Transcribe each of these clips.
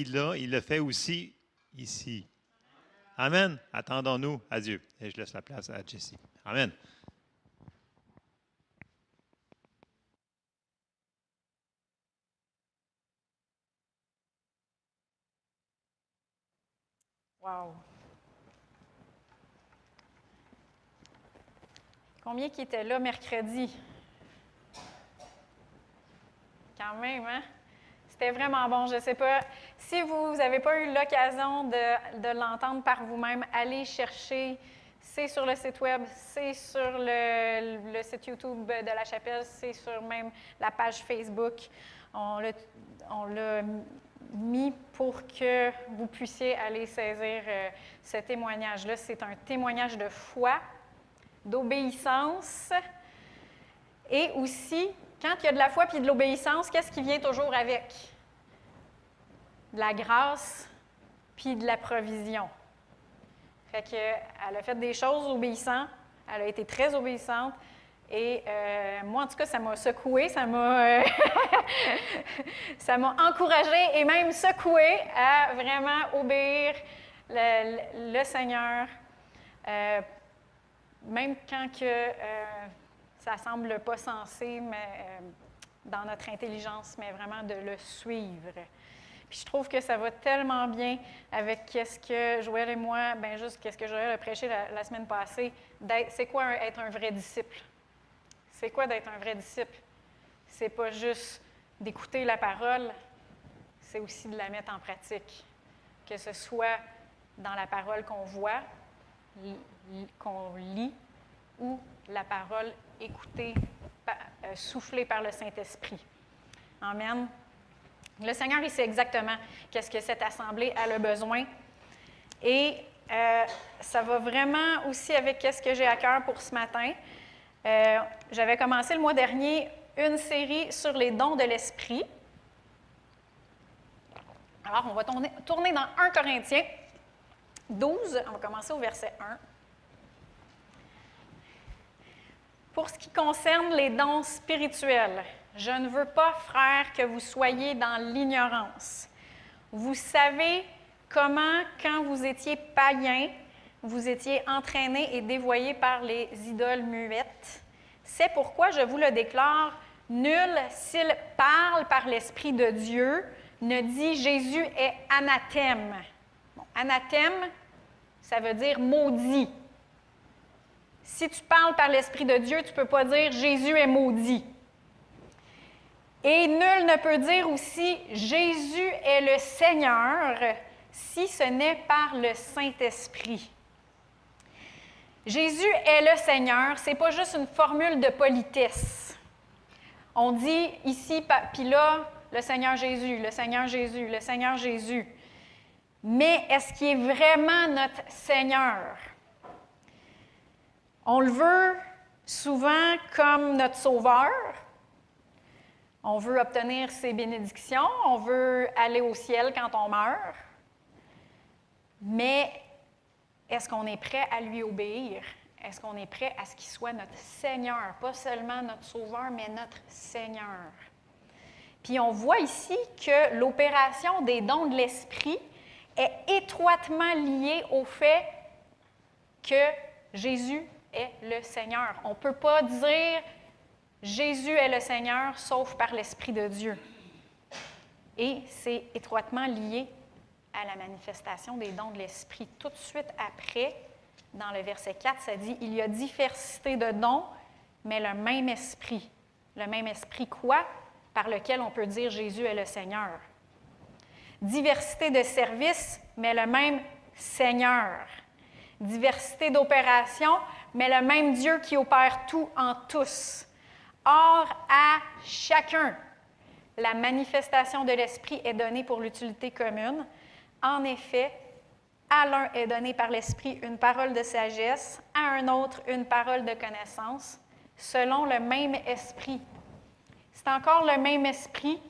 il le fait aussi ici. Amen. Attendons-nous à Dieu. Et je laisse la place à Jessie. Amen. Wow. Combien qui étaient là mercredi? Quand même, hein? C'était vraiment bon. Je ne sais pas. Si vous n'avez pas eu l'occasion de, l'entendre par vous-même, allez chercher. C'est sur le site web, c'est sur le, le, site YouTube de la chapelle, c'est sur même la page Facebook. On l'a mis pour que vous puissiez aller saisir euh, ce témoignage-là. C'est un témoignage de foi, d'obéissance et aussi, quand il y a de la foi puis de l'obéissance, qu'est-ce qui vient toujours avec? De la grâce puis de la provision. Fait qu'elle a fait des choses obéissantes, elle a été très obéissante, et euh, moi, en tout cas, ça m'a secoué, ça m'a, euh, ça m'a encouragé et même secoué à vraiment obéir le, le Seigneur, euh, même quand que ça semble pas sensé, mais dans notre intelligence, mais vraiment de le suivre. Puis je trouve que ça va tellement bien avec qu'est-ce que Joël et moi, ben juste qu'est-ce que Joël a prêché la, semaine passée, c'est quoi être un vrai disciple? C'est quoi d'être un vrai disciple? C'est pas juste d'écouter la parole, c'est aussi de la mettre en pratique. Que ce soit dans la parole qu'on voit, qu'on lit, ou la parole écoutée, euh, soufflée par le Saint-Esprit. Amen. Le Seigneur, il sait exactement qu'est-ce que cette assemblée a le besoin. Et euh, ça va vraiment aussi avec qu'est-ce que j'ai à cœur pour ce matin. Euh, j'avais commencé le mois dernier une série sur les dons de l'esprit. Alors, on va tourner, tourner dans 1 Corinthiens 12. On va commencer au verset 1. Pour ce qui concerne les dons spirituels, je ne veux pas, frères, que vous soyez dans l'ignorance. Vous savez comment, quand vous étiez païens, vous étiez entraînés et dévoyés par les idoles muettes. C'est pourquoi je vous le déclare, nul, s'il parle par l'Esprit de Dieu, ne dit Jésus est anathème. anathème, ça veut dire maudit. Si tu parles par l'Esprit de Dieu, tu ne peux pas dire Jésus est maudit. Et nul ne peut dire aussi Jésus est le Seigneur si ce n'est par le Saint-Esprit. Jésus est le Seigneur, ce n'est pas juste une formule de politesse. On dit ici, puis là, le Seigneur Jésus, le Seigneur Jésus, le Seigneur Jésus. Mais est-ce qu'il est vraiment notre Seigneur? On le veut souvent comme notre Sauveur. On veut obtenir ses bénédictions, on veut aller au ciel quand on meurt. Mais est-ce qu'on est prêt à lui obéir? Est-ce qu'on est prêt à ce qu'il soit notre Seigneur? Pas seulement notre Sauveur, mais notre Seigneur. Puis on voit ici que l'opération des dons de l'Esprit est étroitement liée au fait que Jésus est le Seigneur. On ne peut pas dire Jésus est le Seigneur sauf par l'Esprit de Dieu. Et c'est étroitement lié à la manifestation des dons de l'Esprit. Tout de suite après, dans le verset 4, ça dit, il y a diversité de dons, mais le même Esprit. Le même Esprit quoi? Par lequel on peut dire Jésus est le Seigneur. Diversité de services, mais le même Seigneur. Diversité d'opérations, mais le même Dieu qui opère tout en tous. Or, à chacun, la manifestation de l'Esprit est donnée pour l'utilité commune. En effet, à l'un est donné par l'Esprit une parole de sagesse, à un autre une parole de connaissance, selon le même Esprit. C'est encore le même Esprit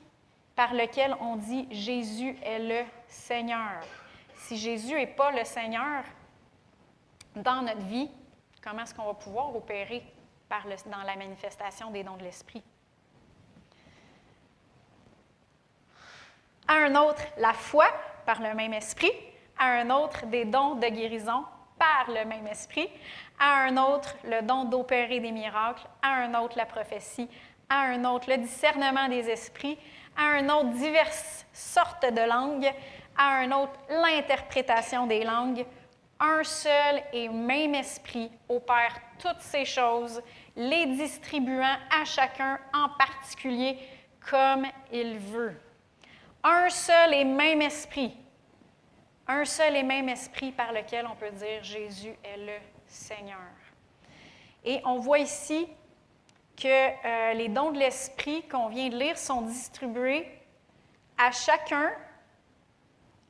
par lequel on dit Jésus est le Seigneur. Si Jésus n'est pas le Seigneur dans notre vie, comment est-ce qu'on va pouvoir opérer par dans la manifestation des dons de l'Esprit? À un autre, la foi par le même esprit. À un autre, des dons de guérison par le même esprit. À un autre, le don d'opérer des miracles. À un autre, la prophétie. À un autre, le discernement des esprits. À un autre, diverses sortes de langues. À un autre, l'interprétation des langues. Un seul et même esprit opère toutes ces choses, les distribuant à chacun en particulier comme il veut. Un seul et même esprit. Un seul et même esprit par lequel on peut dire Jésus est le Seigneur. Et on voit ici que euh, les dons de l'esprit qu'on vient de lire sont distribués à chacun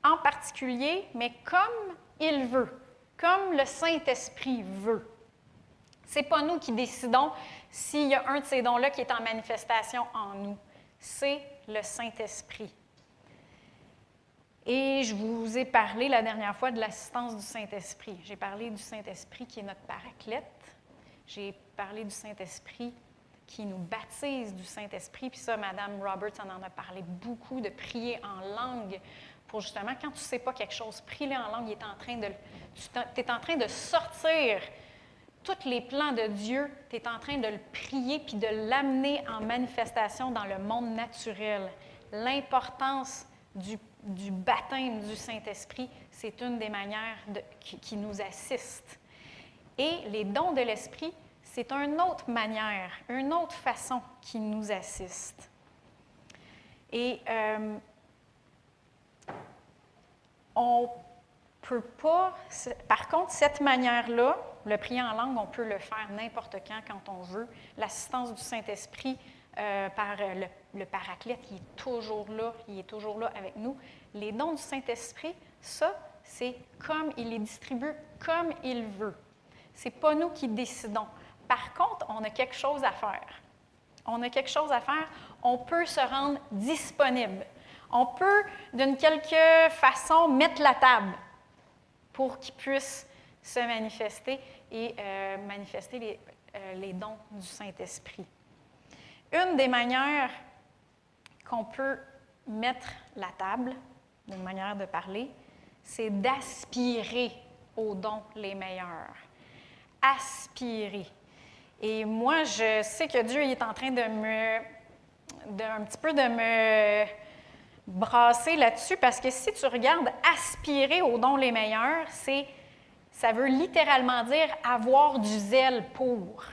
en particulier, mais comme il veut, comme le Saint-Esprit veut. Ce n'est pas nous qui décidons s'il y a un de ces dons-là qui est en manifestation en nous. C'est le Saint-Esprit. Et je vous ai parlé la dernière fois de l'assistance du Saint-Esprit. J'ai parlé du Saint-Esprit qui est notre paraclète. J'ai parlé du Saint-Esprit qui nous baptise du Saint-Esprit. Puis ça, Mme Roberts en a parlé beaucoup, de prier en langue justement, quand tu ne sais pas quelque chose, prie-le en langue. Il est en train de, tu es en train de sortir tous les plans de Dieu. Tu es en train de le prier puis de l'amener en manifestation dans le monde naturel. L'importance du du baptême du Saint-Esprit, c'est une des manières qui, nous assiste. Et les dons de l'Esprit, c'est une autre manière, une autre façon qui nous assiste. Et euh, on peut pas, par contre, cette manière-là, le prier en langue, on peut le faire n'importe quand, quand on veut. L'assistance du Saint-Esprit, euh, par euh, le, paraclète, il est toujours là, il est toujours là avec nous. Les dons du Saint-Esprit, ça, c'est comme il les distribue comme il veut. Ce n'est pas nous qui décidons. Par contre, on a quelque chose à faire. On a quelque chose à faire. On peut se rendre disponible. On peut, d'une quelque façon, mettre la table pour qu'il puisse se manifester et euh, manifester les, les dons du Saint-Esprit. Une des manières qu'on peut mettre la table, d'une manière de parler, c'est d'aspirer aux dons les meilleurs. Aspirer. Et moi, je sais que Dieu est en train de me, un petit peu de me brasser là-dessus, parce que si tu regardes aspirer aux dons les meilleurs, c'est, ça veut littéralement dire avoir du zèle pour.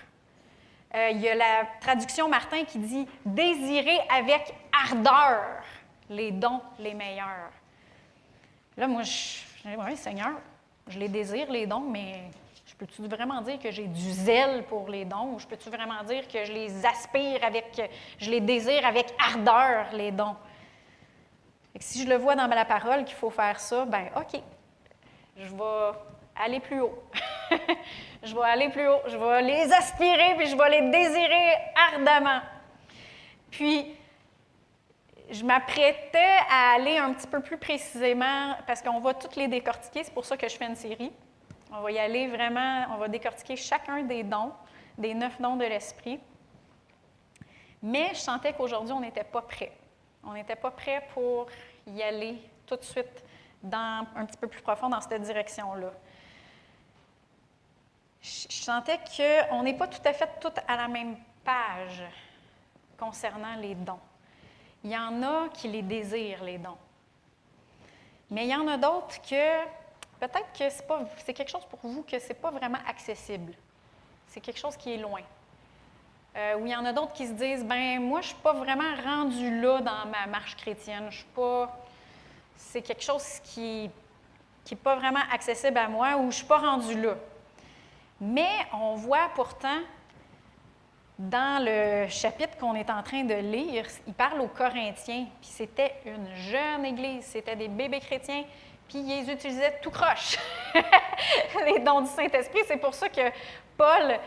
Euh, il y a la traduction Martin qui dit désirer avec ardeur les dons les meilleurs. Là, moi, je dis oui, Seigneur, je les désire, les dons, mais je peux-tu vraiment dire que j'ai du zèle pour les dons ou je peux-tu vraiment dire que je les aspire avec, je les désire avec ardeur, les dons? Si je le vois dans la parole qu'il faut faire ça, ben OK, je vais aller plus haut. je vais aller plus haut, je vais les aspirer, puis je vais les désirer ardemment. Puis, je m'apprêtais à aller un petit peu plus précisément, parce qu'on va toutes les décortiquer, c'est pour ça que je fais une série. On va y aller vraiment, on va décortiquer chacun des dons, des neuf dons de l'esprit. Mais je sentais qu'aujourd'hui, on n'était pas prêt. On n'était pas prêt pour y aller tout de suite dans, un petit peu plus profond dans cette direction-là je sentais qu'on n'est pas tout à fait toutes à la même page concernant les dons. Il y en a qui les désirent, les dons. Mais il y en a d'autres que peut-être que c'est, c'est quelque chose pour vous que ce n'est pas vraiment accessible. C'est quelque chose qui est loin. Euh, ou il y en a d'autres qui se disent ben moi, je ne suis pas vraiment rendu là dans ma marche chrétienne. Je suis pas. C'est quelque chose qui n'est pas vraiment accessible à moi ou je ne suis pas rendu là. Mais on voit pourtant dans le chapitre qu'on est en train de lire, il parle aux Corinthiens, puis c'était une jeune église, c'était des bébés chrétiens, puis ils utilisaient tout croche, les dons du Saint-Esprit. C'est pour ça que Paul,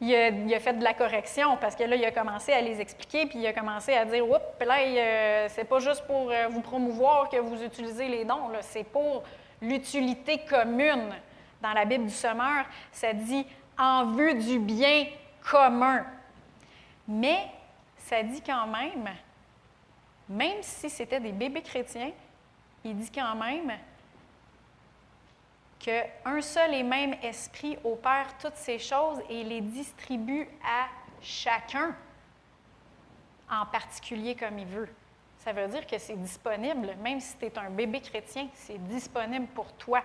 il a, fait de la correction, parce que là, il a commencé à les expliquer, puis il a commencé à dire, oups, là, c'est pas juste pour euh, vous promouvoir que vous utilisez les dons, c'est pour l'utilité commune dans la Bible du Sommeur, ça dit en vue du bien commun. Mais ça dit quand même même si c'était des bébés chrétiens, il dit quand même qu'un seul et même esprit opère toutes ces choses et les distribue à chacun, en particulier comme il veut. Ça veut dire que c'est disponible, même si tu es un bébé chrétien, c'est disponible pour toi.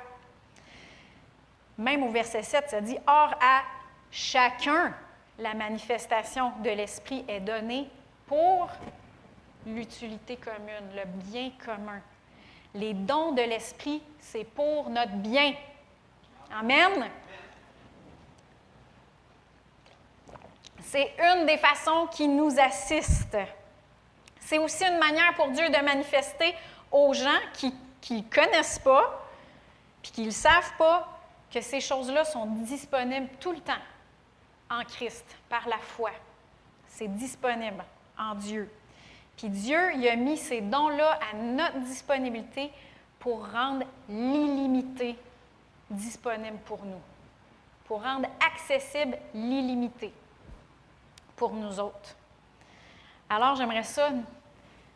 Même au verset 7, ça dit Or, à chacun, la manifestation de l'Esprit est donnée pour l'utilité commune, le bien commun. Les dons de l'Esprit, c'est pour notre bien. Amen. C'est une des façons qui nous assiste. C'est aussi une manière pour Dieu de manifester aux gens qui ne connaissent pas, puis qui ne savent pas, que ces choses-là sont disponibles tout le temps en Christ, par la foi. C'est disponible en Dieu. Puis Dieu, il a mis ces dons-là à notre disponibilité pour rendre l'illimité disponible pour nous, pour rendre accessible l'illimité pour nous autres. Alors j'aimerais ça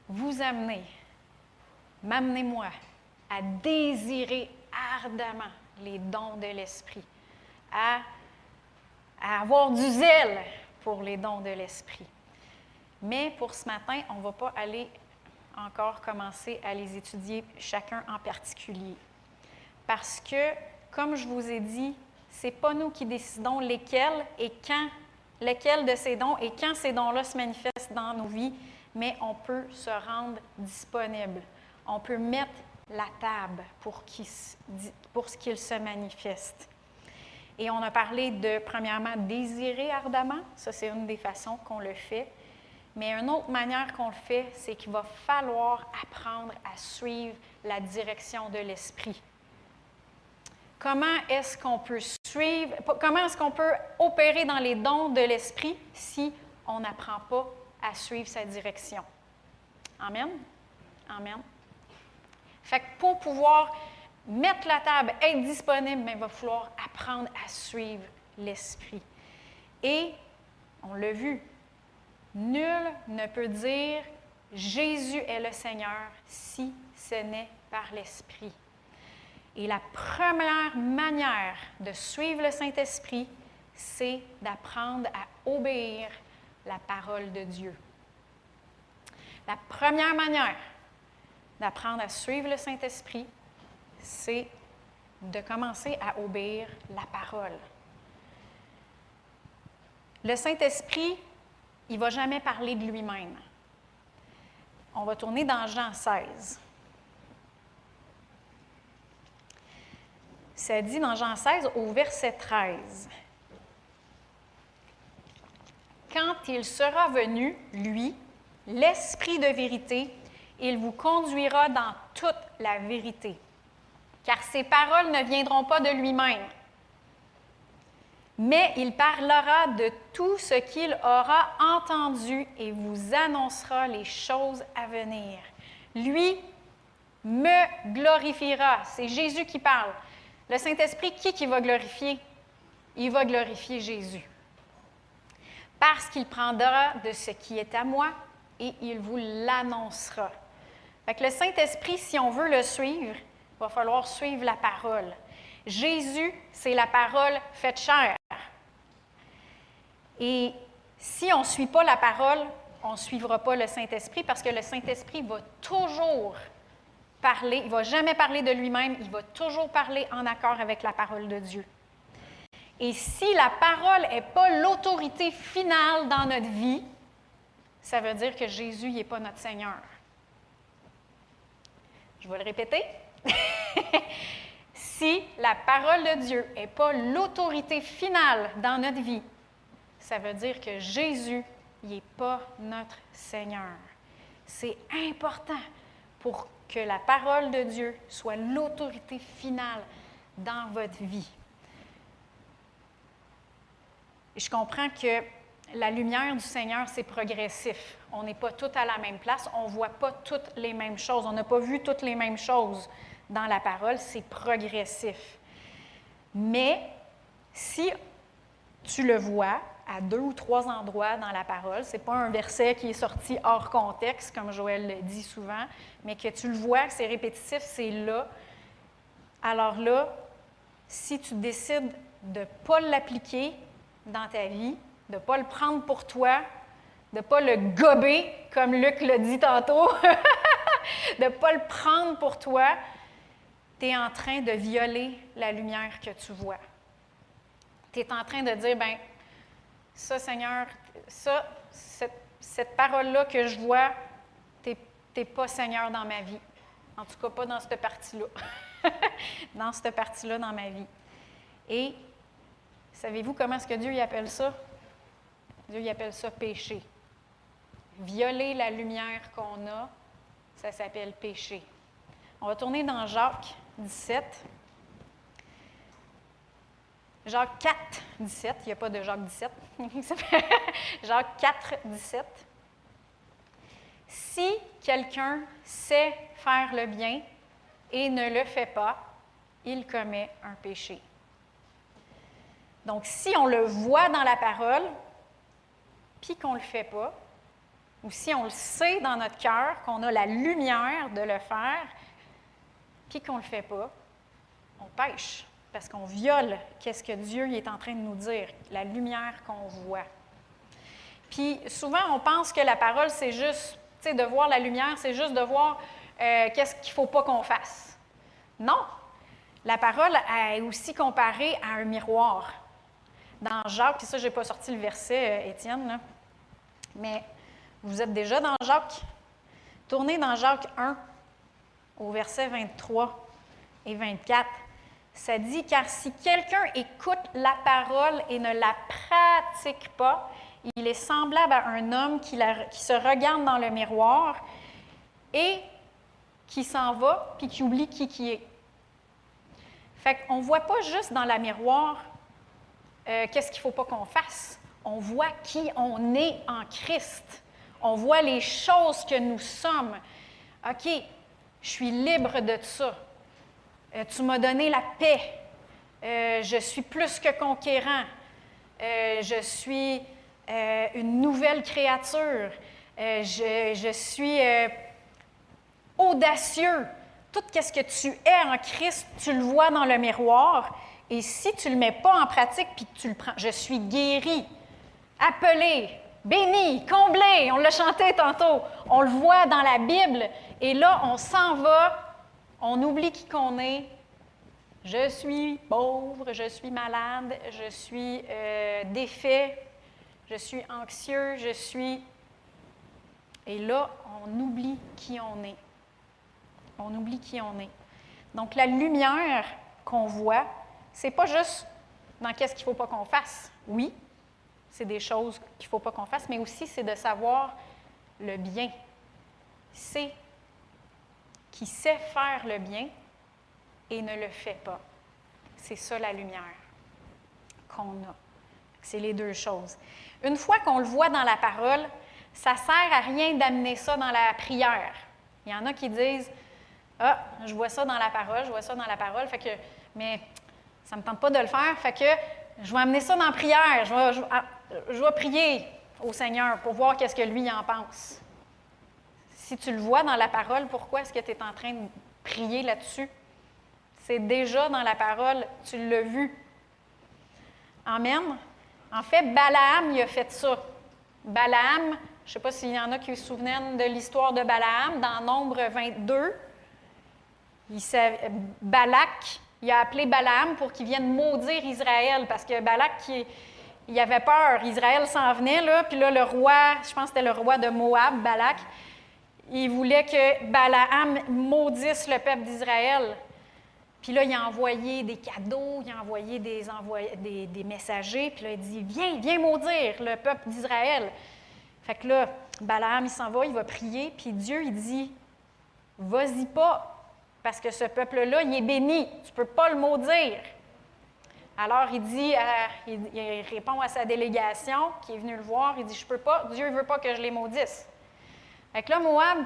vous amener, m'amener moi, à désirer ardemment les dons de l'Esprit, à, à avoir du zèle pour les dons de l'Esprit. Mais pour ce matin, on ne va pas aller encore commencer à les étudier chacun en particulier. Parce que, comme je vous ai dit, ce n'est pas nous qui décidons lesquels et quand, lesquels de ces dons et quand ces dons-là se manifestent dans nos vies, mais on peut se rendre disponible. On peut mettre la table pour, pour ce qu'il se manifeste. Et on a parlé de, premièrement, désirer ardemment. Ça, c'est une des façons qu'on le fait. Mais une autre manière qu'on le fait, c'est qu'il va falloir apprendre à suivre la direction de l'esprit. Comment est-ce qu'on peut suivre, comment est-ce qu'on peut opérer dans les dons de l'esprit si on n'apprend pas à suivre sa direction? Amen? Amen. Fait que pour pouvoir mettre la table, être disponible, mais il va falloir apprendre à suivre l'esprit. Et, on l'a vu, Nul ne peut dire Jésus est le Seigneur si ce n'est par l'Esprit. Et la première manière de suivre le Saint-Esprit, c'est d'apprendre à obéir la parole de Dieu. La première manière d'apprendre à suivre le Saint-Esprit, c'est de commencer à obéir la parole. Le Saint-Esprit il ne va jamais parler de lui-même. On va tourner dans Jean 16. Ça dit dans Jean 16 au verset 13. Quand il sera venu, lui, l'Esprit de vérité, il vous conduira dans toute la vérité. Car ses paroles ne viendront pas de lui-même mais il parlera de tout ce qu'il aura entendu et vous annoncera les choses à venir. Lui me glorifiera. C'est Jésus qui parle. Le Saint-Esprit, qui qui va glorifier? Il va glorifier Jésus. Parce qu'il prendra de ce qui est à moi et il vous l'annoncera. le Saint-Esprit, si on veut le suivre, il va falloir suivre la parole. Jésus, c'est la parole faite chair. Et si on ne suit pas la parole, on ne suivra pas le Saint-Esprit parce que le Saint-Esprit va toujours parler, il ne va jamais parler de lui-même, il va toujours parler en accord avec la parole de Dieu. Et si la parole n'est pas l'autorité finale dans notre vie, ça veut dire que Jésus n'est pas notre Seigneur. Je vais le répéter. si la parole de Dieu n'est pas l'autorité finale dans notre vie, ça veut dire que Jésus n'est pas notre Seigneur. C'est important pour que la parole de Dieu soit l'autorité finale dans votre vie. je comprends que la lumière du Seigneur, c'est progressif. On n'est pas tous à la même place, on ne voit pas toutes les mêmes choses, on n'a pas vu toutes les mêmes choses dans la parole, c'est progressif. Mais si tu le vois, à deux ou trois endroits dans la parole. Ce n'est pas un verset qui est sorti hors contexte, comme Joël le dit souvent, mais que tu le vois, que c'est répétitif, c'est là. Alors là, si tu décides de ne pas l'appliquer dans ta vie, de ne pas le prendre pour toi, de ne pas le gober, comme Luc l'a dit tantôt, de ne pas le prendre pour toi, tu es en train de violer la lumière que tu vois. Tu es en train de dire, ben ça, Seigneur, ça, cette, parole-là que je vois, tu n'es pas Seigneur dans ma vie. En tout cas, pas dans cette partie-là. dans cette partie-là dans ma vie. Et savez-vous comment est-ce que Dieu y appelle ça? Dieu y appelle ça péché. Violer la lumière qu'on a, ça s'appelle péché. On va tourner dans Jacques 17. Jacques 4, 17. Il n'y a pas de Jacques 17. Jacques 4, 17. Si quelqu'un sait faire le bien et ne le fait pas, il commet un péché. Donc, si on le voit dans la parole, puis qu'on ne le fait pas, ou si on le sait dans notre cœur, qu'on a la lumière de le faire, puis qu'on ne le fait pas, on pêche parce qu'on viole qu'est-ce que Dieu est en train de nous dire, la lumière qu'on voit. Puis souvent, on pense que la parole, c'est juste, tu sais, de voir la lumière, c'est juste de voir euh, qu'est-ce qu'il ne faut pas qu'on fasse. Non, la parole est aussi comparée à un miroir. Dans Jacques, puis ça, je n'ai pas sorti le verset, euh, Étienne, mais vous êtes déjà dans Jacques? Tournez dans Jacques 1, au verset 23 et 24. Ça dit, car si quelqu'un écoute la parole et ne la pratique pas, il est semblable à un homme qui, se regarde dans le miroir et qui s'en va puis qui oublie qui qui est. Fait qu'on ne voit pas juste dans la miroir euh, qu'est-ce qu'il ne faut pas qu'on fasse. On voit qui on est en Christ. On voit les choses que nous sommes. OK, je suis libre de ça. Euh, tu m'as donné la paix. Euh, je suis plus que conquérant. Euh, je suis une nouvelle créature. Je, suis audacieux. Tout ce que tu es en Christ, tu le vois dans le miroir. Et si tu ne le mets pas en pratique, puis tu le prends, je suis guéri, appelé, béni, comblé. On l'a chanté tantôt. On le voit dans la Bible. Et là, on s'en va on oublie qui qu'on est. Je suis pauvre, je suis malade, je suis euh, défait, je suis anxieux, je suis... Et là, on oublie qui on est. On oublie qui on est. Donc la lumière qu'on voit, c'est pas juste dans qu'est-ce qu'il ne faut pas qu'on fasse. Oui, c'est des choses qu'il ne faut pas qu'on fasse, mais aussi c'est de savoir le bien. C'est qui sait faire le bien et ne le fait pas. C'est ça la lumière qu'on a. C'est les deux choses. Une fois qu'on le voit dans la parole, ça ne sert à rien d'amener ça dans la prière. Il y en a qui disent Ah, je vois ça dans la parole, je vois ça dans la parole, fait que, mais ça ne me tente pas de le faire, fait que je vais amener ça dans la prière. Je vais, ah, prier au Seigneur pour voir qu'est-ce que lui en pense. Si tu le vois dans la parole, pourquoi est-ce que tu es en train de prier là-dessus? C'est déjà dans la parole, tu l'as vu. Amen. En fait, Balaam, il a fait ça. Balaam, je ne sais pas s'il y en a qui se souviennent de l'histoire de Balaam, dans Nombre 22, il Balak, il a appelé Balaam pour qu'il vienne maudire Israël, parce que Balak, il, avait peur, Israël s'en venait, là, puis là, le roi, je pense que c'était le roi de Moab, Balak, il voulait que Balaam maudisse le peuple d'Israël. Puis là, il a envoyé des cadeaux, il a envoyé des, messagers, puis là, il dit Viens, viens maudire le peuple d'Israël. Fait que là, Balaam, il s'en va, il va prier, puis Dieu, il dit Vas-y pas, parce que ce peuple-là, il est béni, tu peux pas le maudire. Alors, il dit, il, répond à sa délégation qui est venue le voir, il dit Je peux pas, Dieu ne veut pas que je les maudisse. Fait que là, Moab,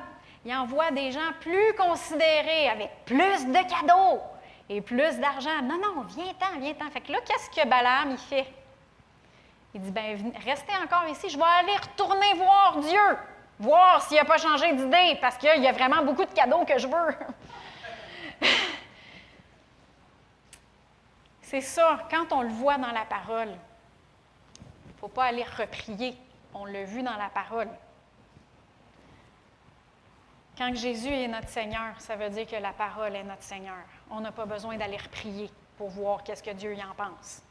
il envoie des gens plus considérés, avec plus de cadeaux et plus d'argent. Non, non, viens-t'en, viens-t'en. Fait que là, qu'est-ce que Balaam, il fait? Il dit, ben, restez encore ici, je vais aller retourner voir Dieu, voir s'il n'a pas changé d'idée, parce qu'il y a vraiment beaucoup de cadeaux que je veux. C'est ça, quand on le voit dans la parole, il ne faut pas aller reprier. On l'a vu dans la parole. Quand Jésus est notre Seigneur, ça veut dire que la parole est notre Seigneur. On n'a pas besoin d'aller reprier pour voir qu'est-ce que Dieu y en pense.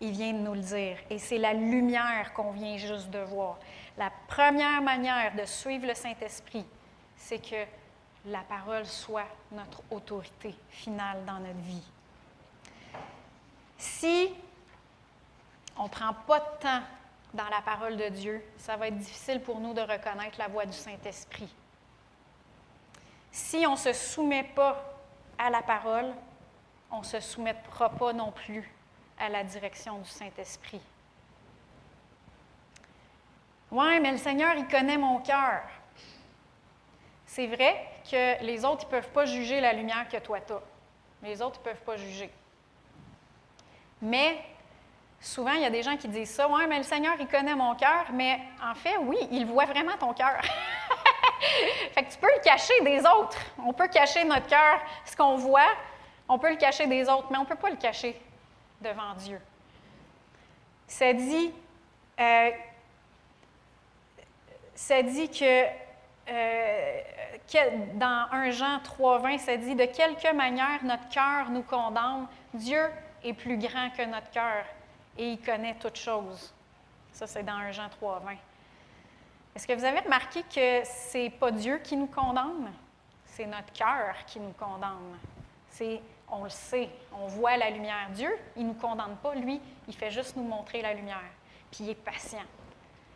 Il vient de nous le dire. Et c'est la lumière qu'on vient juste de voir. La première manière de suivre le Saint-Esprit, c'est que la parole soit notre autorité finale dans notre vie. Si on ne prend pas de temps dans la parole de Dieu, ça va être difficile pour nous de reconnaître la voix du Saint-Esprit. Si on ne se soumet pas à la parole, on ne se soumettra pas non plus à la direction du Saint-Esprit. Oui, mais le Seigneur, il connaît mon cœur. C'est vrai que les autres, ils ne peuvent pas juger la lumière que toi tu as. Les autres, ils ne peuvent pas juger. Mais souvent, il y a des gens qui disent ça. Oui, mais le Seigneur, il connaît mon cœur. Mais en fait, oui, il voit vraiment ton cœur. fait que tu peux le cacher des autres. On peut cacher notre cœur, ce qu'on voit, on peut le cacher des autres, mais on ne peut pas le cacher devant Dieu. Ça dit, euh, ça dit que, euh, que dans 1 Jean 3,20, ça dit de quelque manière notre cœur nous condamne, Dieu est plus grand que notre cœur et il connaît toutes choses. Ça, c'est dans 1 Jean 3,20. Est-ce que vous avez remarqué que ce n'est pas Dieu qui nous condamne? C'est notre cœur qui nous condamne. C'est, on le sait, on voit la lumière. Dieu, il ne nous condamne pas, lui, il fait juste nous montrer la lumière. Puis il est patient.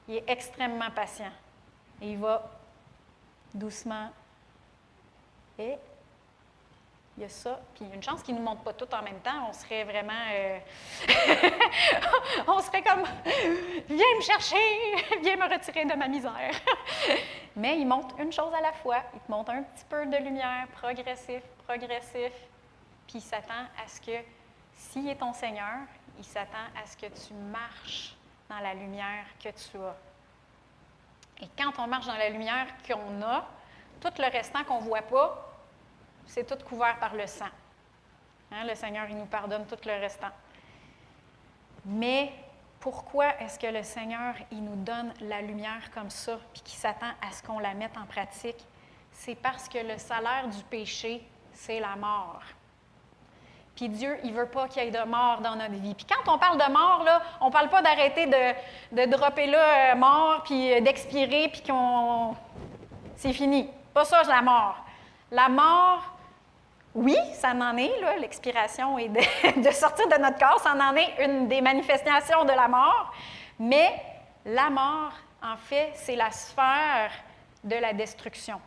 Il est extrêmement patient. Et il va doucement. Et il y a ça. Puis une chance qu'il ne nous montre pas tout en même temps. On serait vraiment. Euh, on serait comme Viens me chercher, viens me retirer de ma misère. Mais il montre une chose à la fois. Il te montre un petit peu de lumière, progressif, progressif. Puis il s'attend à ce que, s'il est ton Seigneur, il s'attend à ce que tu marches dans la lumière que tu as. Et quand on marche dans la lumière qu'on a, tout le restant qu'on ne voit pas, c'est tout couvert par le sang. Hein, le Seigneur, il nous pardonne tout le restant. Mais pourquoi est-ce que le Seigneur, il nous donne la lumière comme ça, puis qu'il s'attend à ce qu'on la mette en pratique? C'est parce que le salaire du péché, c'est la mort. Puis Dieu, il ne veut pas qu'il y ait de mort dans notre vie. Puis quand on parle de mort, on ne parle pas d'arrêter de, de dropper là, euh, mort, puis euh, d'expirer, puis qu'on... C'est fini. Pas ça, la mort. La mort, oui, ça en est, l'expiration et de, sortir de notre corps, ça en est une des manifestations de la mort, mais la mort, en fait, c'est la sphère de la destruction.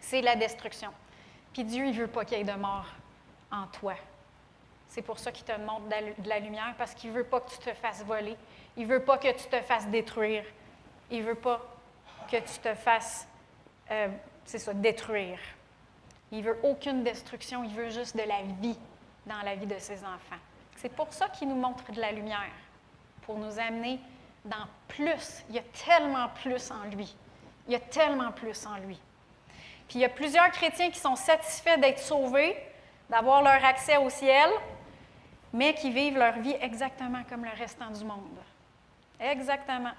C'est la destruction. Puis Dieu, il veut pas qu'il y ait de mort en toi. C'est pour ça qu'il te montre de la lumière, parce qu'il ne veut pas que tu te fasses voler. Il ne veut pas que tu te fasses détruire. Il ne veut pas que tu te fasses, euh, c'est ça, détruire. Il veut aucune destruction, il veut juste de la vie dans la vie de ses enfants. C'est pour ça qu'il nous montre de la lumière, pour nous amener dans plus. Il y a tellement plus en lui. Il y a tellement plus en lui. Puis il y a plusieurs chrétiens qui sont satisfaits d'être sauvés, d'avoir leur accès au ciel, mais qui vivent leur vie exactement comme le restant du monde. Exactement.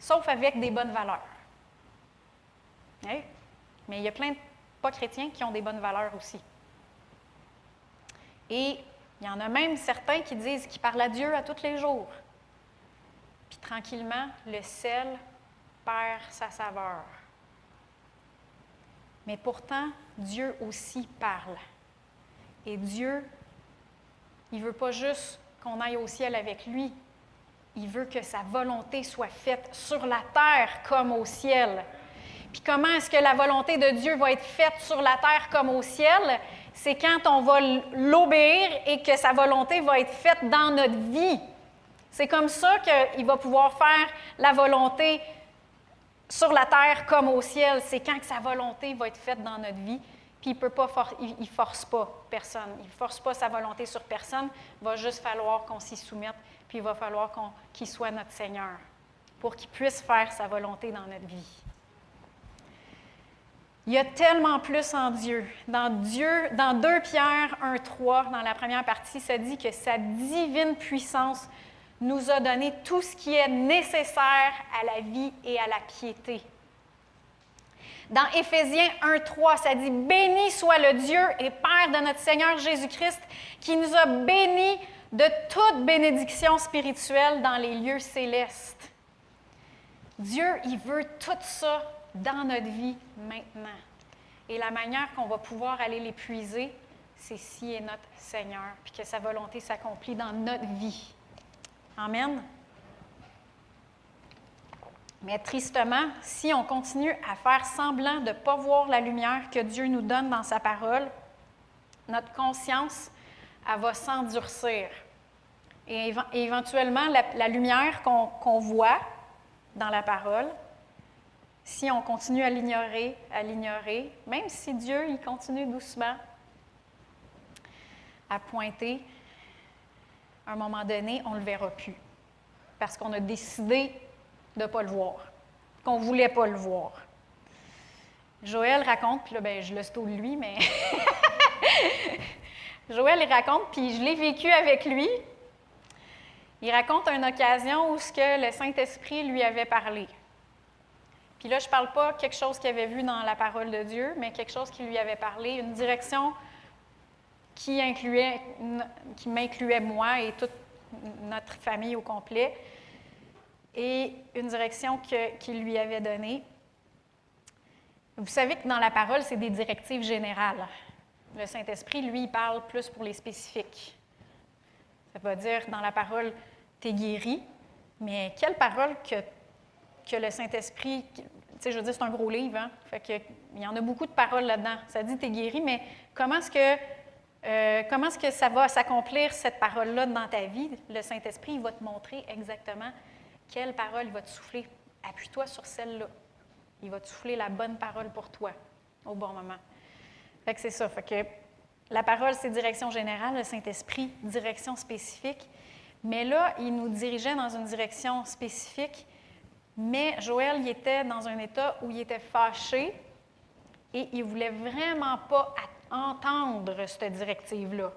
Sauf avec des bonnes valeurs. Hein? Mais il y a plein de pas chrétiens qui ont des bonnes valeurs aussi. Et il y en a même certains qui disent qu'ils parlent à Dieu à tous les jours. Puis tranquillement, le sel perd sa saveur. Mais pourtant, Dieu aussi parle. Et Dieu, il ne veut pas juste qu'on aille au ciel avec lui. Il veut que sa volonté soit faite sur la terre comme au ciel. Puis comment est-ce que la volonté de Dieu va être faite sur la terre comme au ciel? C'est quand on va l'obéir et que sa volonté va être faite dans notre vie. C'est comme ça qu'il va pouvoir faire la volonté sur la terre comme au ciel. C'est quand que sa volonté va être faite dans notre vie. Puis il pas il, force pas personne. Il ne force pas sa volonté sur personne. Il va juste falloir qu'on s'y soumette puis il va falloir qu'il soit notre Seigneur pour qu'il puisse faire sa volonté dans notre vie. Il y a tellement plus en Dieu. Dans Dieu, dans 2 Pierre 1, 3, dans la première partie, ça dit que sa divine puissance nous a donné tout ce qui est nécessaire à la vie et à la piété. Dans Éphésiens 1, 3, ça dit Béni soit le Dieu et Père de notre Seigneur Jésus-Christ, qui nous a bénis de toute bénédiction spirituelle dans les lieux célestes. Dieu, il veut tout ça dans notre vie maintenant. Et la manière qu'on va pouvoir aller l'épuiser, c'est si est notre Seigneur, puis que sa volonté s'accomplit dans notre vie. Amen. Mais tristement, si on continue à faire semblant de ne pas voir la lumière que Dieu nous donne dans sa parole, notre conscience, elle va s'endurcir. Et éventuellement, la, lumière qu'on voit dans la parole, si on continue à l'ignorer, à l'ignorer, même si Dieu il continue doucement à pointer, à un moment donné, on ne le verra plus. Parce qu'on a décidé de ne pas le voir, qu'on ne voulait pas le voir. Joël raconte, puis là, ben, je le de lui, mais Joël, raconte, puis je l'ai vécu avec lui. Il raconte une occasion où ce que le Saint-Esprit lui avait parlé. Puis là, je ne parle pas quelque chose qu'il avait vu dans la parole de Dieu, mais quelque chose qui lui avait parlé, une direction qui, qui m'incluait moi et toute notre famille au complet, et une direction qu'il lui avait donnée. Vous savez que dans la parole, c'est des directives générales. Le Saint-Esprit, lui, parle plus pour les spécifiques. Ça veut dire, dans la parole, t'es guéri, mais quelle parole que que le Saint-Esprit, tu sais, je veux dire, c'est un gros livre, hein? Fait que, il y en a beaucoup de paroles là-dedans. Ça dit, tu es guéri, mais comment est-ce que, euh, comment est-ce que ça va s'accomplir, cette parole-là, dans ta vie? Le Saint-Esprit, il va te montrer exactement quelle parole il va te souffler. Appuie-toi sur celle-là. Il va te souffler la bonne parole pour toi, au bon moment. Fait que c'est ça. Fait que la parole, c'est direction générale, le Saint-Esprit, direction spécifique. Mais là, il nous dirigeait dans une direction spécifique mais Joël, il était dans un état où il était fâché et il ne voulait vraiment pas entendre cette directive-là.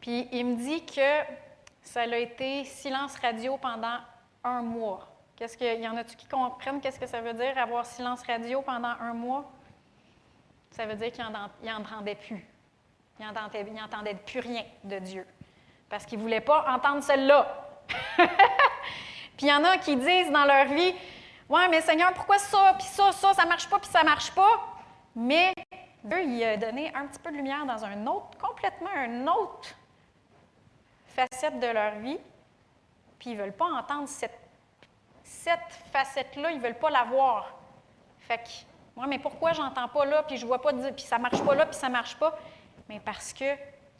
Puis il me dit que ça a été silence radio pendant un mois. Qu'est-ce que, y en a-tu qui comprennent qu'est-ce que ça veut dire avoir silence radio pendant un mois? Ça veut dire qu'il n'entendait plus. Il n'entendait plus rien de Dieu. Parce qu'il ne voulait pas entendre celle-là. Puis il y en a qui disent dans leur vie Ouais, mais Seigneur, pourquoi ça, puis ça, ça, ça marche pas, puis ça marche pas? Mais Dieu, il a donné un petit peu de lumière dans un autre, complètement un autre facette de leur vie, puis ils ne veulent pas entendre cette, cette facette-là, ils ne veulent pas la voir. Fait que, ouais, mais pourquoi j'entends pas là, puis je vois pas, puis ça marche pas là, puis ça marche pas? Mais parce que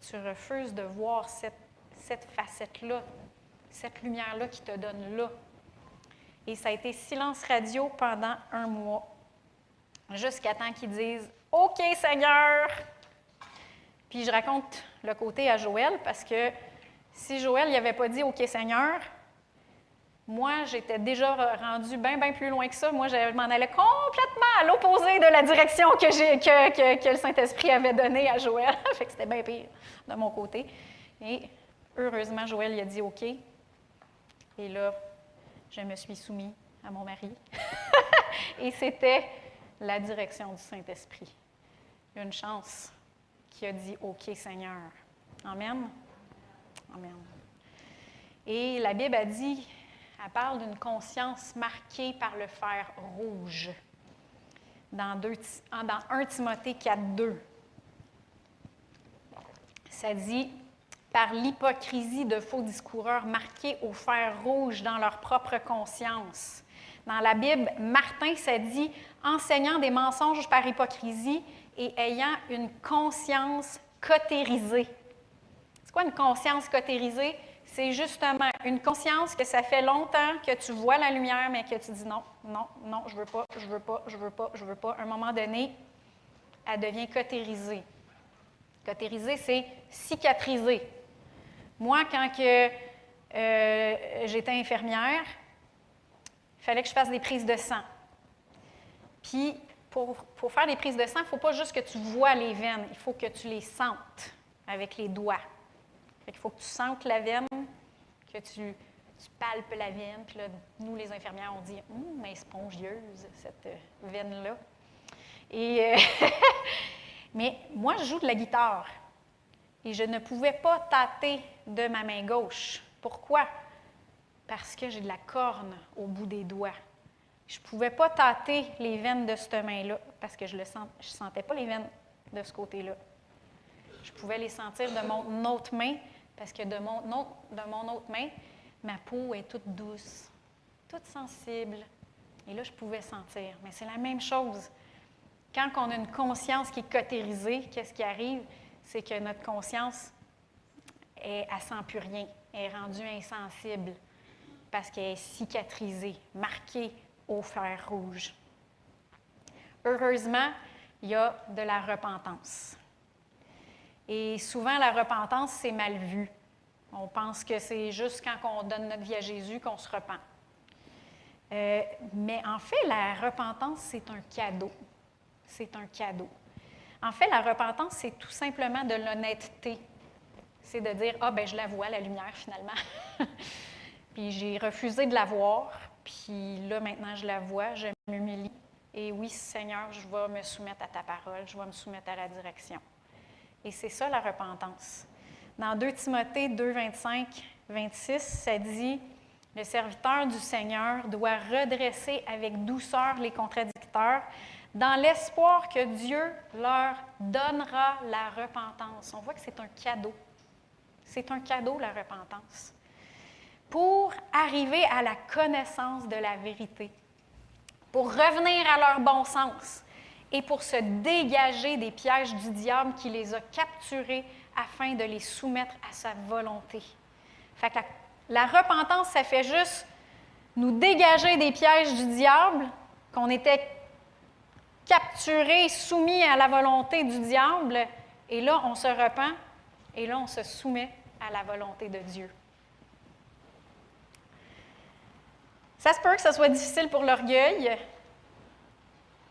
tu refuses de voir cette, cette facette-là cette lumière-là qui te donne là. Et ça a été silence radio pendant un mois, jusqu'à temps qu'ils disent OK, Seigneur. Puis je raconte le côté à Joël parce que si Joël n'avait pas dit OK, Seigneur, moi, j'étais déjà rendu bien, bien plus loin que ça. Moi, je m'en allais complètement à l'opposé de la direction que, que, que, le Saint-Esprit avait donnée à Joël. fait que c'était bien pire de mon côté. Et heureusement, Joël a dit OK. Et là, je me suis soumis à mon mari. et c'était la direction du Saint-Esprit. Une chance qui a dit OK Seigneur. Amen. Amen. Et la Bible a dit, elle parle d'une conscience marquée par le fer rouge. Dans, dans 1 Timothée 4, 2. Ça dit par l'hypocrisie de faux discoureurs marqués au fer rouge dans leur propre conscience. Dans la Bible, Martin s'est dit enseignant des mensonges par hypocrisie et ayant une conscience cotérisée. C'est quoi une conscience cotérisée? C'est justement une conscience que ça fait longtemps que tu vois la lumière, mais que tu dis non, non, non, je veux pas, je veux pas, je veux pas, je veux pas. À un moment donné, elle devient cotérisée. Cotérisée, c'est cicatriser. Moi, quand euh, j'étais infirmière, il fallait que je fasse des prises de sang. Puis, pour, faire des prises de sang, il ne faut pas juste que tu vois les veines, il faut que tu les sentes avec les doigts. il faut que tu sentes la veine, que tu, palpes la veine. Puis là, nous, les infirmières, on dit Hum, mais spongieuse, cette euh, veine-là. Euh, mais moi, je joue de la guitare et je ne pouvais pas tâter de ma main gauche. Pourquoi? Parce que j'ai de la corne au bout des doigts. Je ne pouvais pas tâter les veines de cette main-là parce que je ne sentais pas les veines de ce côté-là. Je pouvais les sentir de mon autre main parce que de mon, autre, de mon autre main, ma peau est toute douce, toute sensible. Et là, je pouvais sentir. Mais c'est la même chose. Quand on a une conscience qui est cotérisée, qu'est-ce qui arrive? C'est que notre conscience, est, elle ne sent plus rien. Est rendue insensible parce qu'elle est cicatrisée, marquée au fer rouge. Heureusement, il y a de la repentance. Et souvent, la repentance, c'est mal vu. On pense que c'est juste quand on donne notre vie à Jésus qu'on se repent. Euh, mais en fait, la repentance, c'est un cadeau. C'est un cadeau. En fait, la repentance, c'est tout simplement de l'honnêteté. C'est de dire Ah, ben je la vois, la lumière, finalement. puis j'ai refusé de la voir, puis là, maintenant, je la vois, je m'humilie. Et oui, Seigneur, je vais me soumettre à ta parole, je vais me soumettre à la direction. Et c'est ça la repentance. Dans 2 Timothée 2, 25, 26, ça dit Le serviteur du Seigneur doit redresser avec douceur les contradicteurs dans l'espoir que Dieu leur donnera la repentance. On voit que c'est un cadeau. C'est un cadeau, la repentance pour arriver à la connaissance de la vérité, pour revenir à leur bon sens et pour se dégager des pièges du diable qui les a capturés afin de les soumettre à sa volonté. Fait que la, repentance, ça fait juste nous dégager des pièges du diable, qu'on était capturés, soumis à la volonté du diable, et là, on se repent, et là, on se soumet à la volonté de Dieu. Ça se peut que ce soit difficile pour l'orgueil.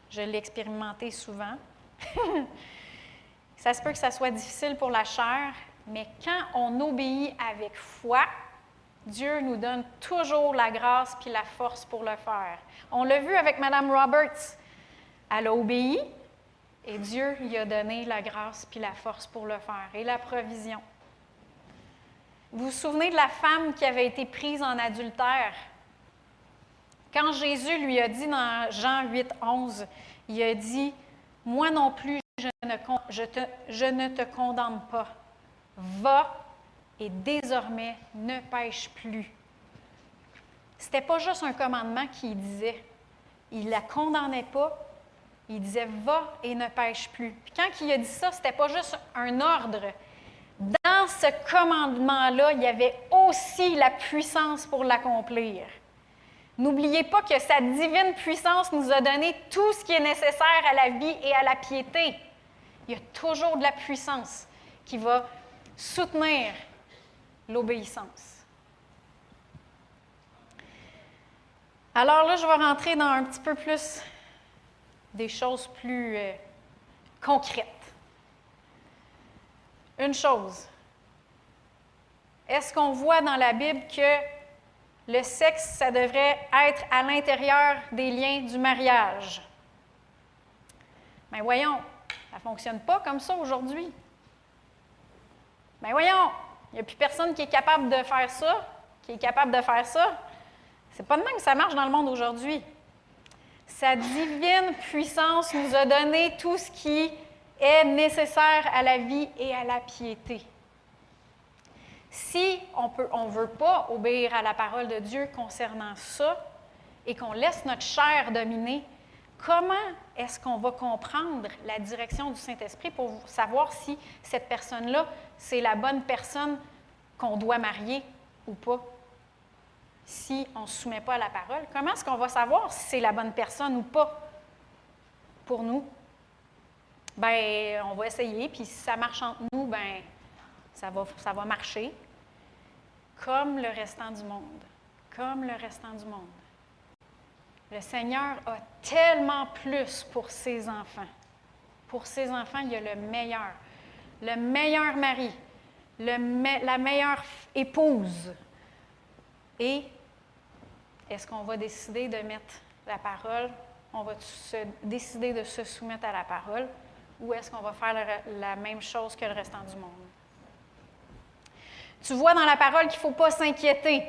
Je l'ai expérimenté souvent. ça se peut que ça soit difficile pour la chair, mais quand on obéit avec foi, Dieu nous donne toujours la grâce puis la force pour le faire. On l'a vu avec Mme Roberts. Elle a obéi et Dieu lui a donné la grâce puis la force pour le faire et la provision. Vous vous souvenez de la femme qui avait été prise en adultère? Quand Jésus lui a dit dans Jean 8, 11, il a dit, Moi non plus, je ne, te condamne pas. Va et désormais ne pêche plus. Ce n'était pas juste un commandement qu'il disait. Il ne la condamnait pas. Il disait Va et ne pêche plus. Puis quand il a dit ça, ce n'était pas juste un ordre. Dans ce commandement-là, il y avait aussi la puissance pour l'accomplir. N'oubliez pas que sa divine puissance nous a donné tout ce qui est nécessaire à la vie et à la piété. Il y a toujours de la puissance qui va soutenir l'obéissance. Alors là, je vais rentrer dans un petit peu plus des choses plus euh, concrètes. Une chose, est-ce qu'on voit dans la Bible que le sexe, ça devrait être à l'intérieur des liens du mariage? Mais voyons, ça ne fonctionne pas comme ça aujourd'hui. Mais voyons, il n'y a plus personne qui est capable de faire ça, qui est capable de faire ça. C'est pas de même que ça marche dans le monde aujourd'hui. Sa divine puissance nous a donné tout ce qui est nécessaire à la vie et à la piété. Si on ne on veut pas obéir à la parole de Dieu concernant ça et qu'on laisse notre chair dominer, comment est-ce qu'on va comprendre la direction du Saint-Esprit pour savoir si cette personne-là, c'est la bonne personne qu'on doit marier ou pas? Si on ne se soumet pas à la parole, comment est-ce qu'on va savoir si c'est la bonne personne ou pas pour nous? Ben, on va essayer, puis si ça marche entre nous, ça va, ça va marcher. comme le restant du monde. Comme le restant du monde. Le Seigneur a tellement plus pour ses enfants. Pour ses enfants, il y a le meilleur. Le meilleur mari, la meilleure épouse. Et est-ce qu'on va décider de mettre la parole? On va se, décider de se soumettre à la parole? Ou est-ce qu'on va faire la même chose que le restant du monde? Tu vois dans la parole qu'il ne faut pas s'inquiéter.